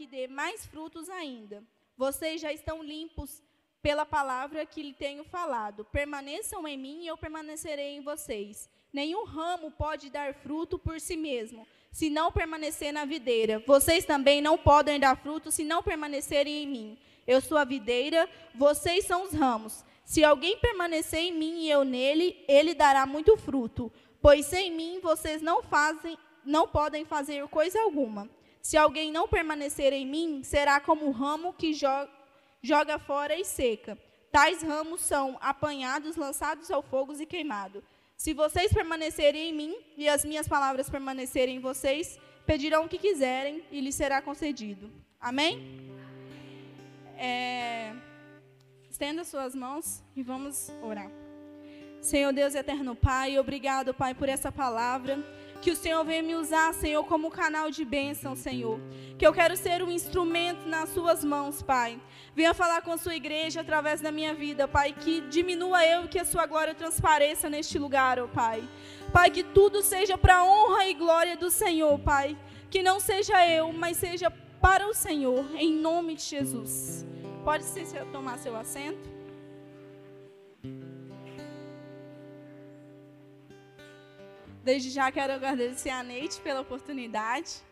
que dê mais frutos ainda. Vocês já estão limpos pela palavra que lhe tenho falado. Permaneçam em mim e eu permanecerei em vocês. Nenhum ramo pode dar fruto por si mesmo, se não permanecer na videira. Vocês também não podem dar fruto se não permanecerem em mim. Eu sou a videira, vocês são os ramos. Se alguém permanecer em mim e eu nele, ele dará muito fruto, pois sem mim vocês não fazem, não podem fazer coisa alguma. Se alguém não permanecer em mim, será como o ramo que joga, fora e seca. Tais ramos são apanhados, lançados ao fogo e queimados. Se vocês permanecerem em mim e as minhas palavras permanecerem em vocês, pedirão o que quiserem e lhes será concedido. Amém? É, estenda suas mãos e vamos orar. Senhor Deus eterno Pai, obrigado, Pai, por essa palavra. Que o Senhor venha me usar, Senhor, como canal de bênção, Senhor. Que eu quero ser um instrumento nas suas mãos, Pai. Venha falar com a sua igreja através da minha vida, Pai. Que diminua eu e que a sua glória transpareça neste lugar, ó Pai. Pai, que tudo seja para a honra e glória do Senhor, Pai. Que não seja eu, mas seja para o Senhor, em nome de Jesus. Pode se tomar seu assento. Desde já quero agradecer a Neite pela oportunidade.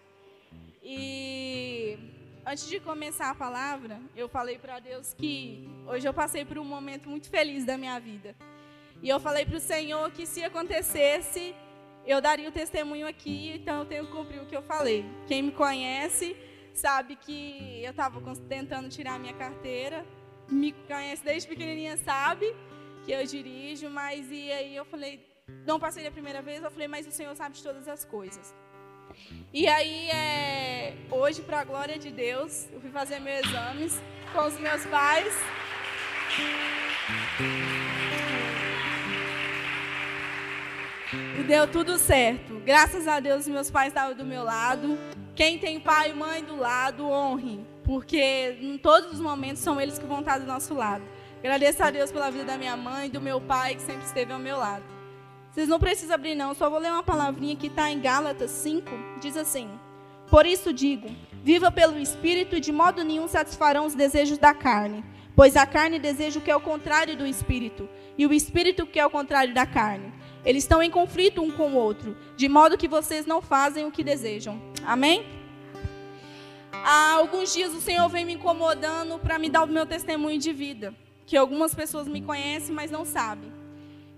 E antes de começar a palavra, eu falei para Deus que hoje eu passei por um momento muito feliz da minha vida. E eu falei para o Senhor que se acontecesse, eu daria o testemunho aqui, então eu tenho que cumprir o que eu falei. Quem me conhece sabe que eu estava tentando tirar a minha carteira, me conhece desde pequenininha, sabe que eu dirijo, mas e aí eu falei, não passei da primeira vez, eu falei, mas o Senhor sabe de todas as coisas. E aí, é, hoje, para a glória de Deus, eu fui fazer meus exames com os meus pais. E deu tudo certo. Graças a Deus, meus pais estavam do meu lado. Quem tem pai e mãe do lado, honre. Porque em todos os momentos são eles que vão estar do nosso lado. Agradeço a Deus pela vida da minha mãe e do meu pai, que sempre esteve ao meu lado. Vocês não precisam abrir, não. Só vou ler uma palavrinha que está em Gálatas 5. Diz assim: Por isso digo: viva pelo Espírito e de modo nenhum satisfarão os desejos da carne. Pois a carne deseja o que é o contrário do Espírito, e o Espírito o que é o contrário da carne. Eles estão em conflito um com o outro, de modo que vocês não fazem o que desejam. Amém? Há alguns dias o Senhor vem me incomodando para me dar o meu testemunho de vida, que algumas pessoas me conhecem, mas não sabem.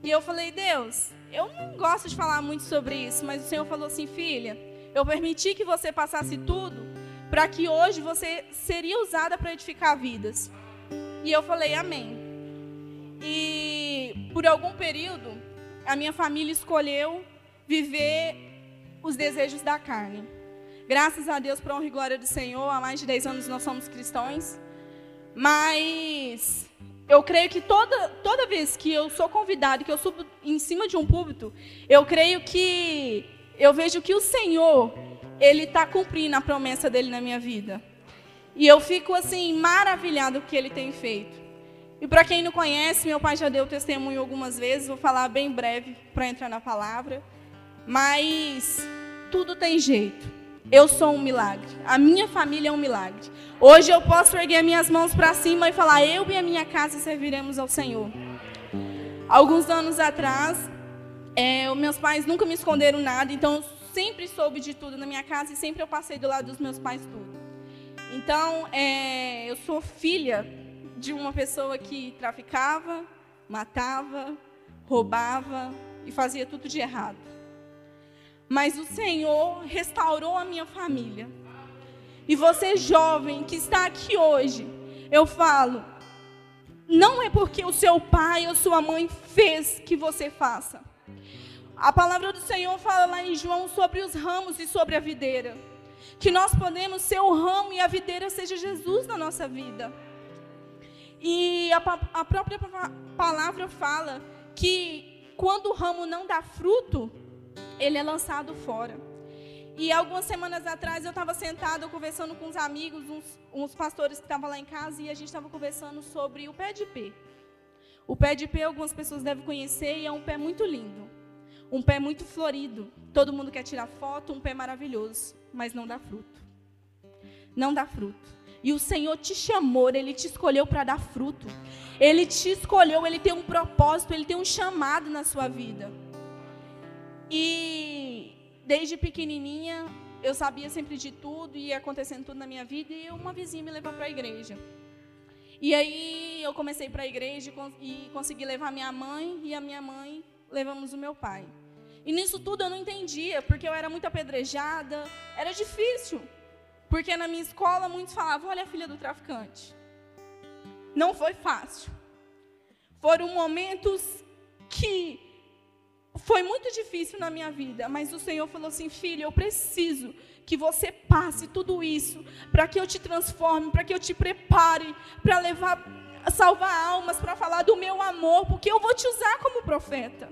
E eu falei, Deus, eu não gosto de falar muito sobre isso, mas o Senhor falou assim, filha, eu permiti que você passasse tudo para que hoje você seria usada para edificar vidas. E eu falei, amém. E por algum período, a minha família escolheu viver os desejos da carne. Graças a Deus, para honra e glória do Senhor, há mais de 10 anos nós somos cristãos. Mas eu creio que toda, toda vez que eu sou convidado, que eu subo em cima de um púlpito, eu creio que eu vejo que o Senhor, Ele está cumprindo a promessa dele na minha vida. E eu fico assim, maravilhado com o que Ele tem feito. E para quem não conhece, meu pai já deu testemunho algumas vezes, vou falar bem breve para entrar na palavra. Mas tudo tem jeito. Eu sou um milagre. A minha família é um milagre. Hoje eu posso erguer minhas mãos para cima e falar: Eu e a minha casa serviremos ao Senhor. Alguns anos atrás, é, meus pais nunca me esconderam nada, então eu sempre soube de tudo na minha casa e sempre eu passei do lado dos meus pais tudo. Então, é, eu sou filha de uma pessoa que traficava, matava, roubava e fazia tudo de errado mas o Senhor restaurou a minha família. E você, jovem que está aqui hoje, eu falo, não é porque o seu pai ou sua mãe fez que você faça. A palavra do Senhor fala lá em João sobre os ramos e sobre a videira. Que nós podemos ser o ramo e a videira seja Jesus na nossa vida. E a, a própria palavra fala que quando o ramo não dá fruto, ele é lançado fora. E algumas semanas atrás eu estava sentada conversando com uns amigos, uns, uns pastores que estavam lá em casa, e a gente estava conversando sobre o pé de pé. O pé de pé algumas pessoas devem conhecer e é um pé muito lindo. Um pé muito florido. Todo mundo quer tirar foto, um pé maravilhoso, mas não dá fruto. não dá fruto. E o Senhor te chamou, Ele te escolheu para dar fruto. Ele te escolheu, Ele tem um propósito, Ele tem um chamado na sua vida. E desde pequenininha, eu sabia sempre de tudo, ia acontecendo tudo na minha vida, e uma vizinha me levou para a igreja. E aí eu comecei para a igreja e consegui levar minha mãe, e a minha mãe levamos o meu pai. E nisso tudo eu não entendia, porque eu era muito apedrejada, era difícil. Porque na minha escola muitos falavam: olha a filha do traficante. Não foi fácil. Foram momentos que foi muito difícil na minha vida, mas o Senhor falou assim: filha, eu preciso que você passe tudo isso para que eu te transforme, para que eu te prepare para levar, salvar almas, para falar do meu amor, porque eu vou te usar como profeta.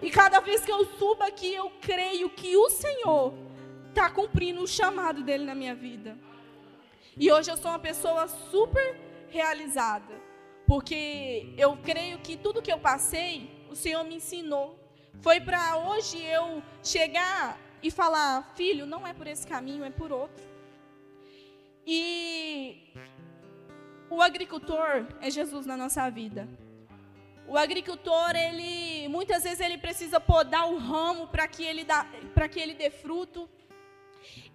E cada vez que eu subo aqui, eu creio que o Senhor está cumprindo o chamado dele na minha vida. E hoje eu sou uma pessoa super realizada, porque eu creio que tudo que eu passei, o Senhor me ensinou. Foi para hoje eu chegar e falar: filho, não é por esse caminho, é por outro. E o agricultor é Jesus na nossa vida. O agricultor, ele muitas vezes ele precisa podar o ramo para que ele para que ele dê fruto.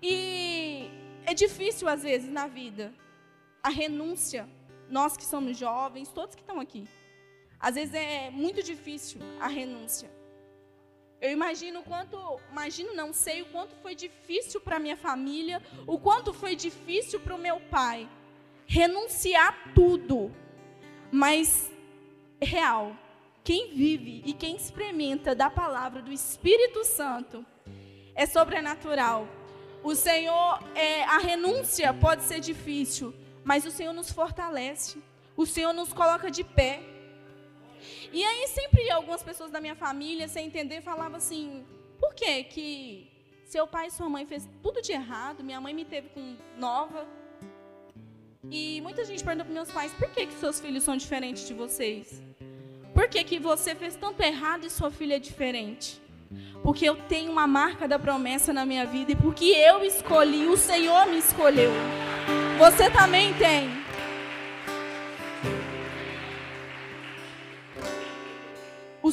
E é difícil às vezes na vida a renúncia. Nós que somos jovens, todos que estão aqui. Às vezes é muito difícil a renúncia. Eu imagino quanto, imagino não sei o quanto foi difícil para minha família, o quanto foi difícil para o meu pai renunciar tudo. Mas real, quem vive e quem experimenta da palavra do Espírito Santo é sobrenatural. O Senhor, é, a renúncia pode ser difícil, mas o Senhor nos fortalece. O Senhor nos coloca de pé. E aí sempre algumas pessoas da minha família, sem entender, falavam assim: por que que seu pai e sua mãe fez tudo de errado? Minha mãe me teve com nova. E muita gente pergunta para meus pais: por que que seus filhos são diferentes de vocês? Por que que você fez tanto errado e sua filha é diferente? Porque eu tenho uma marca da promessa na minha vida e porque eu escolhi, o Senhor me escolheu. Você também tem.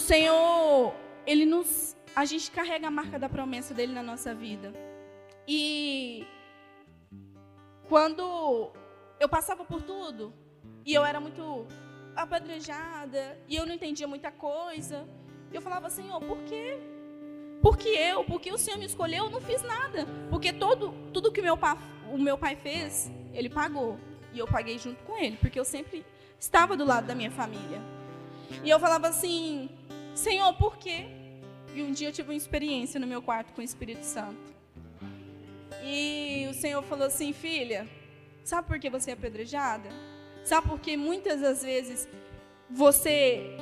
Senhor, ele nos a gente carrega a marca da promessa dele na nossa vida. E quando eu passava por tudo, e eu era muito apedrejada, e eu não entendia muita coisa, eu falava, Senhor, por quê? Porque eu, porque o Senhor me escolheu, eu não fiz nada. Porque todo, tudo que meu, pai, o meu pai fez, ele pagou. E eu paguei junto com ele, porque eu sempre estava do lado da minha família. E eu falava assim, Senhor, por quê? E um dia eu tive uma experiência no meu quarto com o Espírito Santo. E o Senhor falou assim, filha, sabe por que você é apedrejada? Sabe por que muitas das vezes você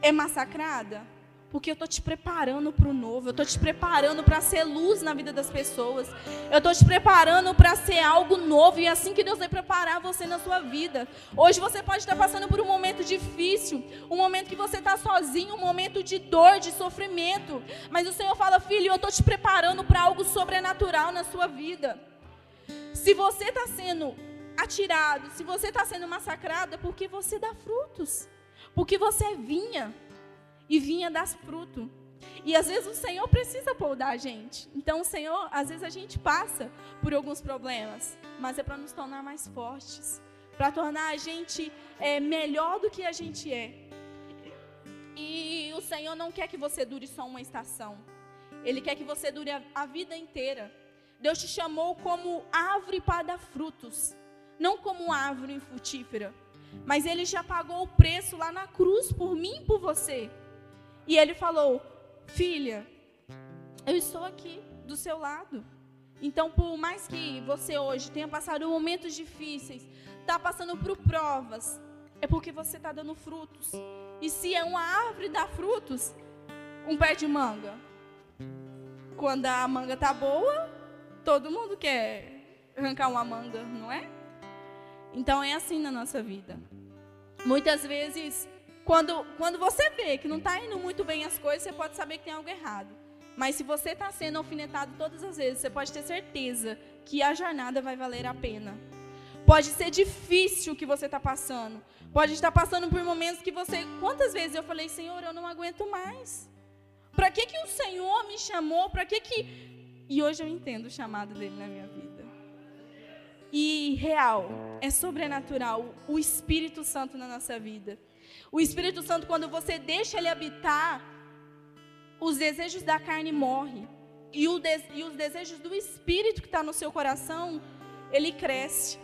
é massacrada? Porque eu estou te preparando para o novo, eu estou te preparando para ser luz na vida das pessoas, eu estou te preparando para ser algo novo, e é assim que Deus vai preparar você na sua vida. Hoje você pode estar passando por um momento difícil, um momento que você está sozinho, um momento de dor, de sofrimento, mas o Senhor fala, filho, eu estou te preparando para algo sobrenatural na sua vida. Se você está sendo atirado, se você está sendo massacrado, é porque você dá frutos, porque você é vinha e vinha dar fruto. E às vezes o Senhor precisa podar a gente. Então o Senhor, às vezes a gente passa por alguns problemas, mas é para nos tornar mais fortes, para tornar a gente é, melhor do que a gente é. E o Senhor não quer que você dure só uma estação. Ele quer que você dure a, a vida inteira. Deus te chamou como árvore para dar frutos, não como árvore infrutífera. Mas Ele já pagou o preço lá na cruz por mim e por você. E ele falou: Filha, eu estou aqui do seu lado. Então, por mais que você hoje tenha passado momentos difíceis, está passando por provas, é porque você está dando frutos. E se é uma árvore dá frutos, um pé de manga. Quando a manga tá boa, todo mundo quer arrancar uma manga, não é? Então é assim na nossa vida. Muitas vezes quando, quando você vê que não está indo muito bem as coisas, você pode saber que tem algo errado. Mas se você está sendo alfinetado todas as vezes, você pode ter certeza que a jornada vai valer a pena. Pode ser difícil o que você está passando. Pode estar passando por momentos que você. Quantas vezes eu falei, Senhor, eu não aguento mais. Para que, que o Senhor me chamou? Para que que. E hoje eu entendo o chamado dele na minha vida. E real, é sobrenatural o Espírito Santo na nossa vida. O Espírito Santo, quando você deixa ele habitar, os desejos da carne morrem. E, e os desejos do Espírito que está no seu coração, ele cresce.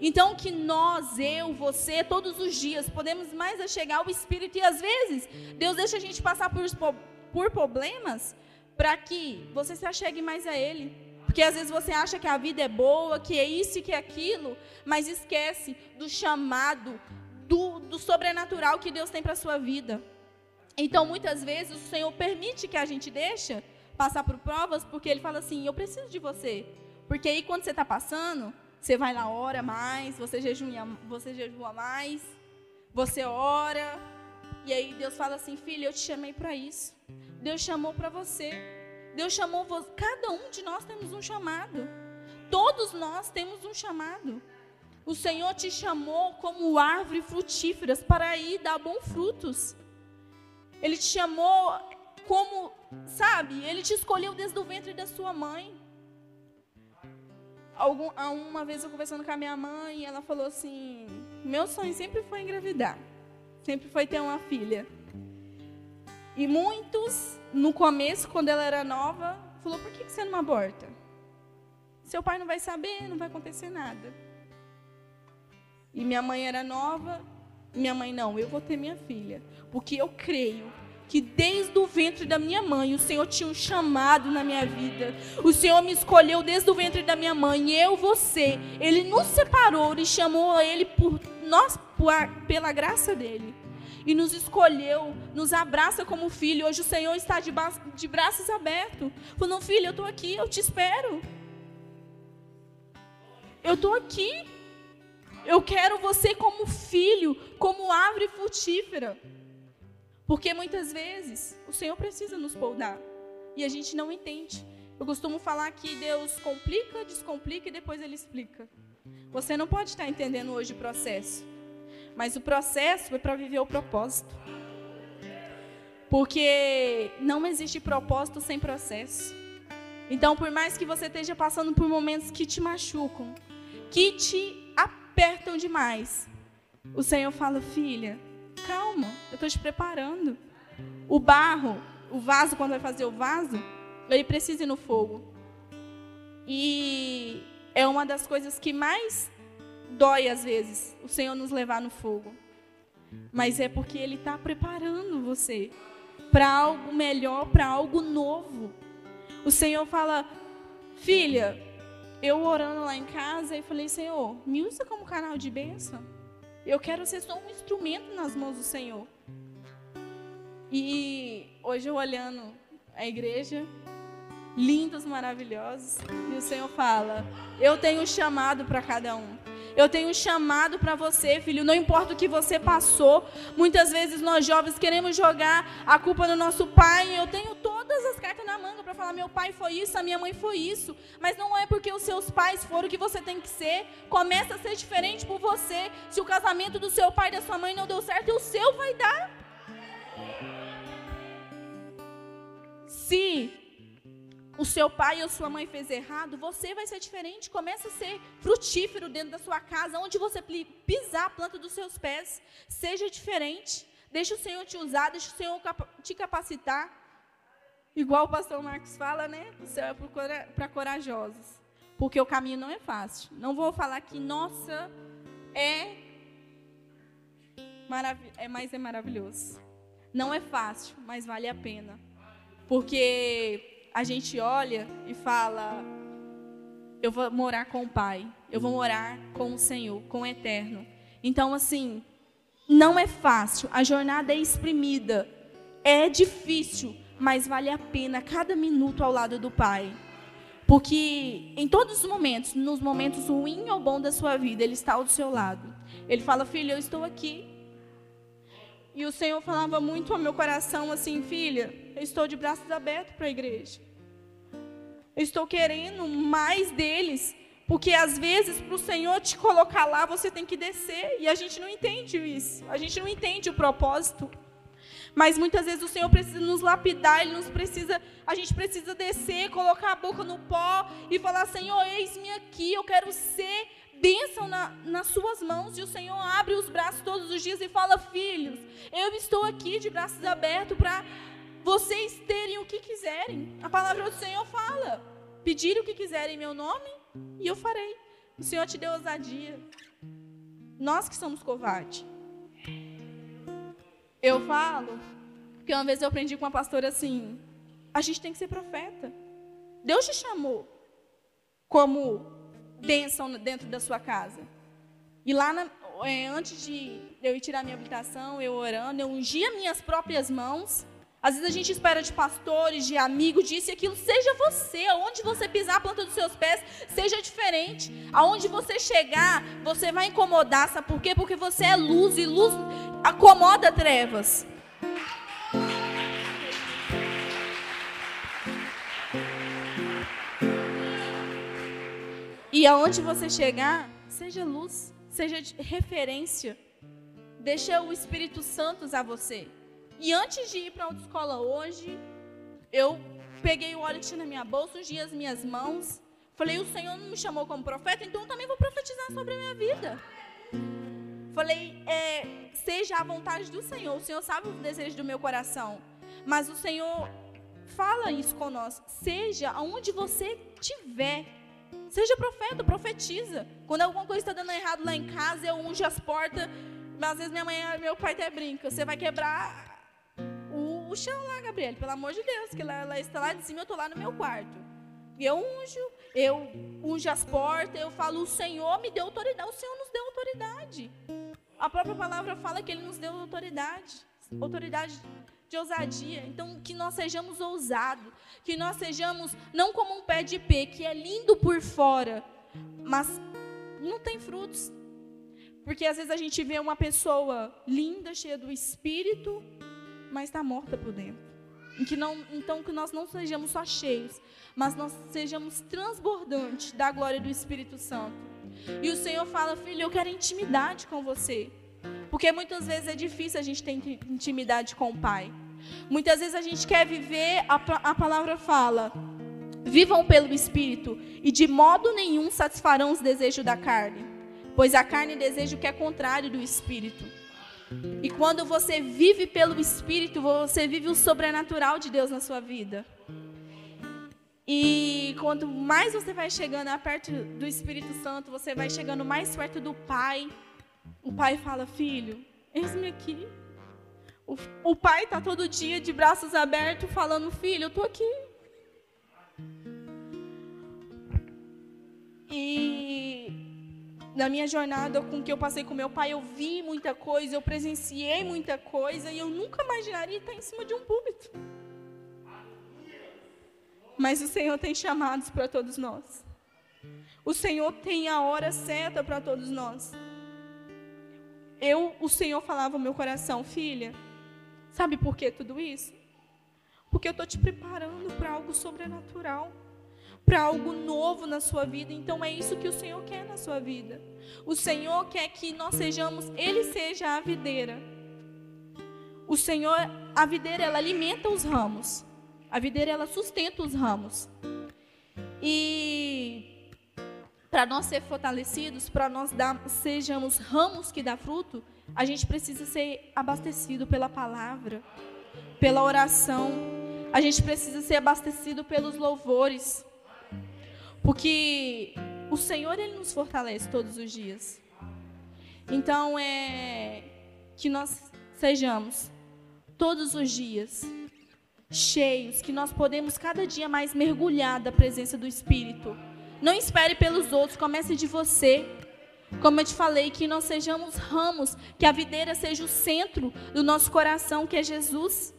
Então que nós, eu, você, todos os dias, podemos mais chegar ao Espírito. E às vezes, Deus deixa a gente passar por, por problemas para que você se achegue mais a Ele. Porque às vezes você acha que a vida é boa, que é isso e que é aquilo, mas esquece do chamado, do, do sobrenatural que Deus tem para a sua vida. Então, muitas vezes, o Senhor permite que a gente deixe passar por provas, porque Ele fala assim: Eu preciso de você. Porque aí, quando você está passando, você vai lá, ora mais, você jejua, você jejua mais, você ora. E aí Deus fala assim: Filho, eu te chamei para isso. Deus chamou para você. Deus chamou você. Cada um de nós temos um chamado. Todos nós temos um chamado. O Senhor te chamou como árvore frutíferas para ir dar bons frutos. Ele te chamou como, sabe, ele te escolheu desde o ventre da sua mãe. Algum, uma vez eu conversando com a minha mãe, ela falou assim: meu sonho sempre foi engravidar, sempre foi ter uma filha. E muitos, no começo, quando ela era nova, falou: por que você não aborta? Seu pai não vai saber, não vai acontecer nada. E minha mãe era nova, minha mãe, não, eu vou ter minha filha. Porque eu creio que desde o ventre da minha mãe o Senhor tinha um chamado na minha vida. O Senhor me escolheu desde o ventre da minha mãe, eu, você. Ele nos separou e chamou ele por nós por, pela graça dele. E nos escolheu, nos abraça como filho. Hoje o Senhor está de, de braços abertos. Falando, filho, eu estou aqui, eu te espero. Eu estou aqui. Eu quero você como filho, como árvore frutífera. Porque muitas vezes o Senhor precisa nos poldar e a gente não entende. Eu costumo falar que Deus complica, descomplica e depois ele explica. Você não pode estar entendendo hoje o processo, mas o processo é para viver o propósito. Porque não existe propósito sem processo. Então, por mais que você esteja passando por momentos que te machucam, que te apertam demais. O Senhor fala, filha, calma, eu estou te preparando. O barro, o vaso, quando vai fazer o vaso, ele precisa ir no fogo. E é uma das coisas que mais dói às vezes, o Senhor nos levar no fogo. Mas é porque Ele está preparando você para algo melhor, para algo novo. O Senhor fala, filha, eu orando lá em casa e falei, Senhor, me usa como canal de bênção. Eu quero ser só um instrumento nas mãos do Senhor. E hoje eu olhando a igreja, lindos, maravilhosos, e o Senhor fala: Eu tenho um chamado para cada um. Eu tenho um chamado para você, filho. Não importa o que você passou. Muitas vezes nós jovens queremos jogar a culpa no nosso pai. Eu tenho todas as cartas na manga para falar: meu pai foi isso, a minha mãe foi isso. Mas não é porque os seus pais foram o que você tem que ser. Começa a ser diferente por você. Se o casamento do seu pai e da sua mãe não deu certo, o seu vai dar. Se o seu pai ou sua mãe fez errado, você vai ser diferente. Começa a ser frutífero dentro da sua casa, onde você pisar a planta dos seus pés. Seja diferente. Deixa o Senhor te usar, deixa o Senhor te capacitar. Igual o pastor Marcos fala, né? O céu é para corajosos. Porque o caminho não é fácil. Não vou falar que, nossa, é, marav é mas é maravilhoso. Não é fácil, mas vale a pena. Porque a gente olha e fala: eu vou morar com o Pai, eu vou morar com o Senhor, com o Eterno. Então, assim, não é fácil, a jornada é exprimida, é difícil, mas vale a pena cada minuto ao lado do Pai. Porque em todos os momentos, nos momentos ruins ou bons da sua vida, Ele está ao seu lado. Ele fala: Filho, eu estou aqui. E o Senhor falava muito ao meu coração assim, filha, eu estou de braços abertos para a igreja. Eu estou querendo mais deles, porque às vezes para o Senhor te colocar lá, você tem que descer, e a gente não entende isso. A gente não entende o propósito. Mas muitas vezes o Senhor precisa nos lapidar, Ele nos precisa, a gente precisa descer, colocar a boca no pó e falar, Senhor, eis-me aqui, eu quero ser bênção na, nas suas mãos. E o Senhor abre os braços todos os dias e fala, filhos, eu estou aqui de braços abertos para vocês terem o que quiserem. A palavra do Senhor fala, pedir o que quiserem em meu nome e eu farei. O Senhor te deu ousadia. Nós que somos covardes. Eu falo, porque uma vez eu aprendi com uma pastora assim: a gente tem que ser profeta. Deus te chamou como bênção dentro da sua casa. E lá, na, é, antes de eu ir tirar minha habilitação, eu orando, eu ungia minhas próprias mãos. Às vezes a gente espera de pastores, de amigos, disso e aquilo. Seja você, aonde você pisar a planta dos seus pés, seja diferente. Aonde você chegar, você vai incomodar. Sabe por quê? Porque você é luz e luz acomoda trevas. E aonde você chegar, seja luz, seja referência. Deixa o Espírito Santo usar você. E antes de ir para a autoescola hoje, eu peguei o óleo que tinha na minha bolsa, ungi as minhas mãos. Falei, o Senhor não me chamou como profeta, então eu também vou profetizar sobre a minha vida. Falei, é, seja a vontade do Senhor. O Senhor sabe o desejo do meu coração. Mas o Senhor fala isso conosco. Seja aonde você estiver. Seja profeta, profetiza. Quando alguma coisa está dando errado lá em casa, eu unjo as portas. Mas às vezes minha mãe, meu pai até brinca. Você vai quebrar o, chão lá, Gabriel. Pelo amor de Deus, que ela, ela está lá de cima, eu estou lá no meu quarto. Eu unjo, eu unjo as portas, eu falo, o Senhor me deu autoridade. O Senhor nos deu autoridade. A própria palavra fala que Ele nos deu autoridade, autoridade de ousadia. Então, que nós sejamos ousados, que nós sejamos não como um pé de pé, que é lindo por fora, mas não tem frutos. Porque às vezes a gente vê uma pessoa linda, cheia do Espírito, mas está morta por dentro. Que não, então, que nós não sejamos só cheios, mas nós sejamos transbordantes da glória do Espírito Santo. E o Senhor fala, filho, eu quero intimidade com você. Porque muitas vezes é difícil a gente ter intimidade com o Pai. Muitas vezes a gente quer viver, a, a palavra fala, vivam pelo Espírito, e de modo nenhum satisfarão os desejos da carne. Pois a carne deseja o que é contrário do Espírito. Quando você vive pelo Espírito, você vive o sobrenatural de Deus na sua vida. E quanto mais você vai chegando perto do Espírito Santo, você vai chegando mais perto do Pai. O Pai fala: Filho, eis-me aqui. O, o pai está todo dia de braços abertos, falando: Filho, eu estou aqui. E na minha jornada com que eu passei com meu pai, eu vi muita coisa, eu presenciei muita coisa, e eu nunca imaginaria estar em cima de um púlpito. Mas o Senhor tem chamados para todos nós. O Senhor tem a hora certa para todos nós. Eu, o Senhor falava no meu coração, filha, sabe por que tudo isso? Porque eu estou te preparando para algo sobrenatural, para algo novo na sua vida. Então é isso que o Senhor quer na sua vida. O Senhor quer que nós sejamos, Ele seja a videira. O Senhor, a videira, ela alimenta os ramos. A videira ela sustenta os ramos. E para nós ser fortalecidos, para nós dar, sejamos ramos que dá fruto, a gente precisa ser abastecido pela palavra, pela oração. A gente precisa ser abastecido pelos louvores. Porque o Senhor ele nos fortalece todos os dias. Então é que nós sejamos todos os dias cheios, que nós podemos cada dia mais mergulhar da presença do Espírito. Não espere pelos outros, comece de você. Como eu te falei, que nós sejamos ramos, que a videira seja o centro do nosso coração, que é Jesus.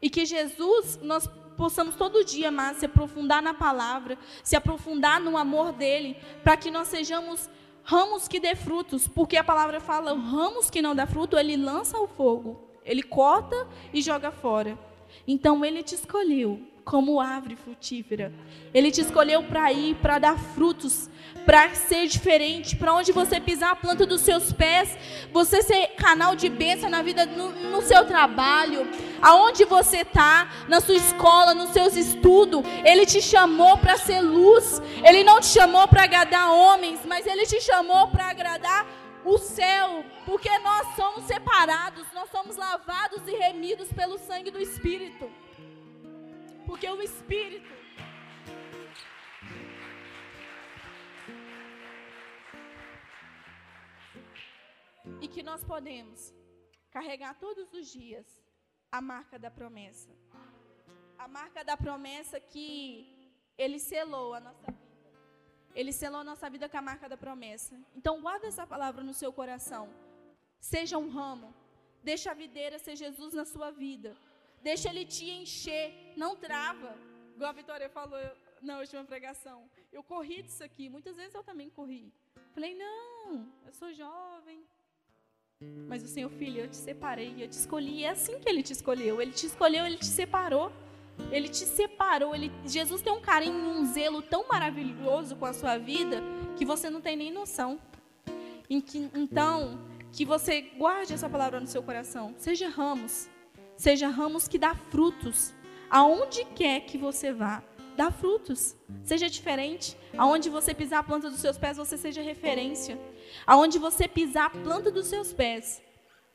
E que Jesus, nós possamos todo dia mais se aprofundar na palavra, se aprofundar no amor dele, para que nós sejamos ramos que dê frutos, porque a palavra fala, ramos que não dá fruto, ele lança o fogo Ele corta e joga fora. Então ele te escolheu como árvore frutífera. Ele te escolheu para ir, para dar frutos, para ser diferente, para onde você pisar a planta dos seus pés, você ser canal de bênção na vida, no, no seu trabalho, aonde você está, na sua escola, nos seus estudos. Ele te chamou para ser luz. Ele não te chamou para agradar homens, mas ele te chamou para agradar o céu, porque nós somos separados, nós somos lavados e remidos pelo sangue do Espírito. Porque o Espírito. E que nós podemos carregar todos os dias a marca da promessa. A marca da promessa que Ele selou a nossa vida. Ele selou a nossa vida com a marca da promessa. Então, guarda essa palavra no seu coração. Seja um ramo. Deixa a videira ser Jesus na sua vida. Deixa ele te encher. Não trava. Igual a Vitória falou na última pregação. Eu corri disso aqui. Muitas vezes eu também corri. Falei, não, eu sou jovem. Mas o Senhor, filho, eu te separei, eu te escolhi. É assim que ele te escolheu. Ele te escolheu, ele te separou. Ele te separou. Ele, Jesus tem um carinho, um zelo tão maravilhoso com a sua vida que você não tem nem noção. Que, então, que você guarde essa palavra no seu coração. Seja ramos. Seja ramos que dá frutos. Aonde quer que você vá, dá frutos. Seja diferente. Aonde você pisar a planta dos seus pés, você seja referência. Aonde você pisar a planta dos seus pés,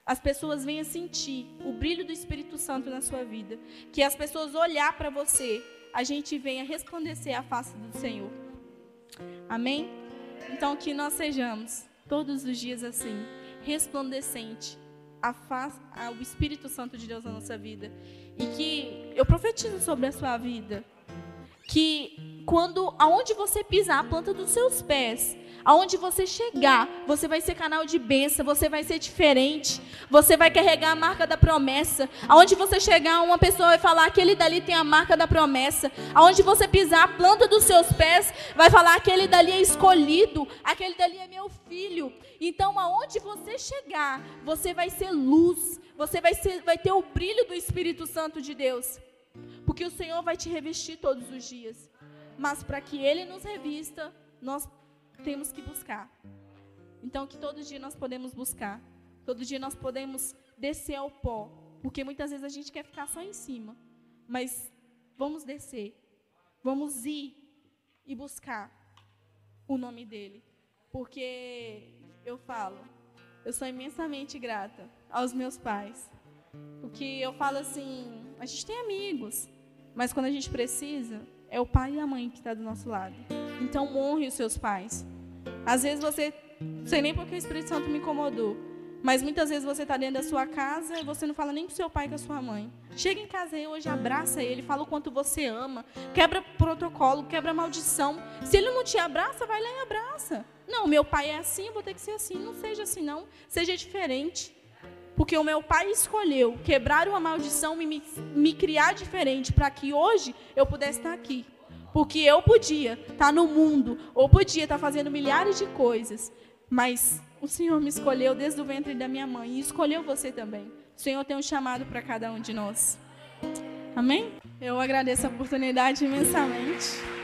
as pessoas venham sentir o brilho do Espírito Santo na sua vida. Que as pessoas olhar para você, a gente venha resplandecer a face do Senhor. Amém? Então que nós sejamos todos os dias assim, resplandecente a face, ao Espírito Santo de Deus na nossa vida. E que eu profetizo sobre a sua vida que quando aonde você pisar a planta dos seus pés, Aonde você chegar, você vai ser canal de bênção, você vai ser diferente, você vai carregar a marca da promessa. Aonde você chegar, uma pessoa vai falar: aquele dali tem a marca da promessa. Aonde você pisar a planta dos seus pés, vai falar: aquele dali é escolhido, aquele dali é meu filho. Então, aonde você chegar, você vai ser luz, você vai, ser, vai ter o brilho do Espírito Santo de Deus. Porque o Senhor vai te revestir todos os dias. Mas para que Ele nos revista, nós temos que buscar. Então, que todo dia nós podemos buscar. Todo dia nós podemos descer ao pó. Porque muitas vezes a gente quer ficar só em cima. Mas vamos descer. Vamos ir e buscar o nome dele. Porque eu falo, eu sou imensamente grata aos meus pais. Porque eu falo assim, a gente tem amigos, mas quando a gente precisa, é o pai e a mãe que está do nosso lado. Então honre os seus pais. Às vezes você, não sei nem porque o Espírito Santo me incomodou, mas muitas vezes você está dentro da sua casa e você não fala nem com seu pai com a sua mãe. Chega em casa e hoje, abraça ele, fala o quanto você ama, quebra protocolo, quebra maldição. Se ele não te abraça, vai lá e abraça. Não, meu pai é assim, eu vou ter que ser assim. Não seja assim, não. Seja diferente. Porque o meu pai escolheu quebrar uma maldição e me, me criar diferente para que hoje eu pudesse estar aqui. Porque eu podia estar no mundo, ou podia estar fazendo milhares de coisas, mas o Senhor me escolheu desde o ventre da minha mãe e escolheu você também. O Senhor tem um chamado para cada um de nós. Amém? Eu agradeço a oportunidade imensamente.